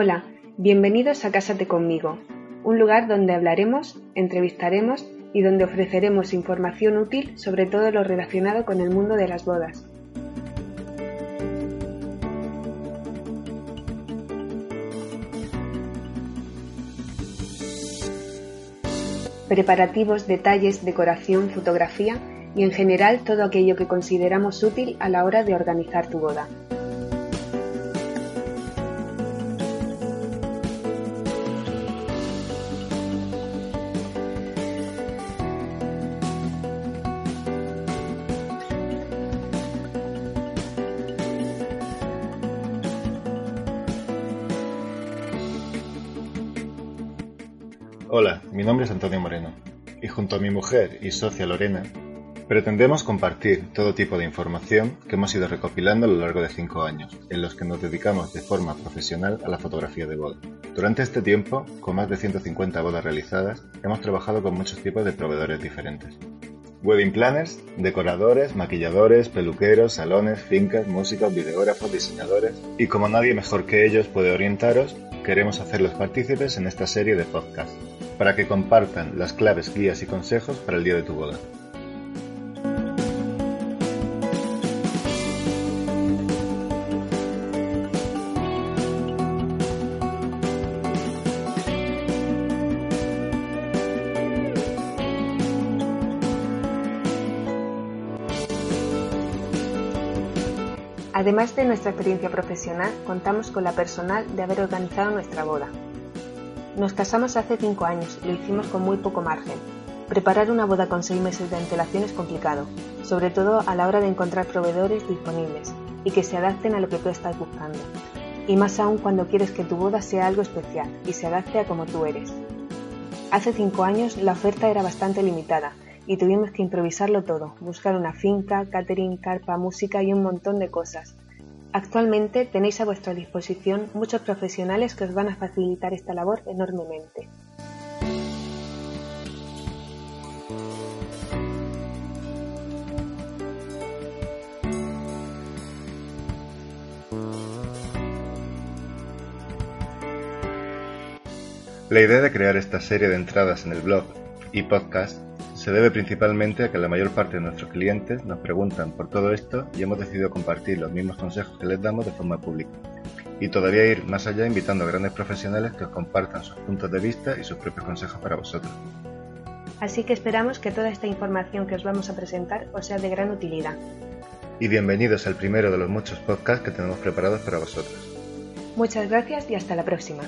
Hola, bienvenidos a Cásate conmigo, un lugar donde hablaremos, entrevistaremos y donde ofreceremos información útil sobre todo lo relacionado con el mundo de las bodas. Preparativos, detalles, decoración, fotografía y en general todo aquello que consideramos útil a la hora de organizar tu boda. Hola, mi nombre es Antonio Moreno y junto a mi mujer y socia Lorena pretendemos compartir todo tipo de información que hemos ido recopilando a lo largo de cinco años, en los que nos dedicamos de forma profesional a la fotografía de boda. Durante este tiempo, con más de 150 bodas realizadas, hemos trabajado con muchos tipos de proveedores diferentes. Wedding planners, decoradores, maquilladores, peluqueros, salones, fincas, músicos, videógrafos, diseñadores. Y como nadie mejor que ellos puede orientaros, queremos hacerlos partícipes en esta serie de podcasts para que compartan las claves, guías y consejos para el día de tu boda. Además de nuestra experiencia profesional, contamos con la personal de haber organizado nuestra boda. Nos casamos hace cinco años y lo hicimos con muy poco margen. Preparar una boda con seis meses de antelación es complicado, sobre todo a la hora de encontrar proveedores disponibles y que se adapten a lo que tú estás buscando. Y más aún cuando quieres que tu boda sea algo especial y se adapte a como tú eres. Hace cinco años la oferta era bastante limitada y tuvimos que improvisarlo todo, buscar una finca, catering, carpa, música y un montón de cosas. Actualmente tenéis a vuestra disposición muchos profesionales que os van a facilitar esta labor enormemente. La idea de crear esta serie de entradas en el blog y podcast se debe principalmente a que la mayor parte de nuestros clientes nos preguntan por todo esto y hemos decidido compartir los mismos consejos que les damos de forma pública. Y todavía ir más allá invitando a grandes profesionales que os compartan sus puntos de vista y sus propios consejos para vosotros. Así que esperamos que toda esta información que os vamos a presentar os sea de gran utilidad. Y bienvenidos al primero de los muchos podcasts que tenemos preparados para vosotros. Muchas gracias y hasta la próxima.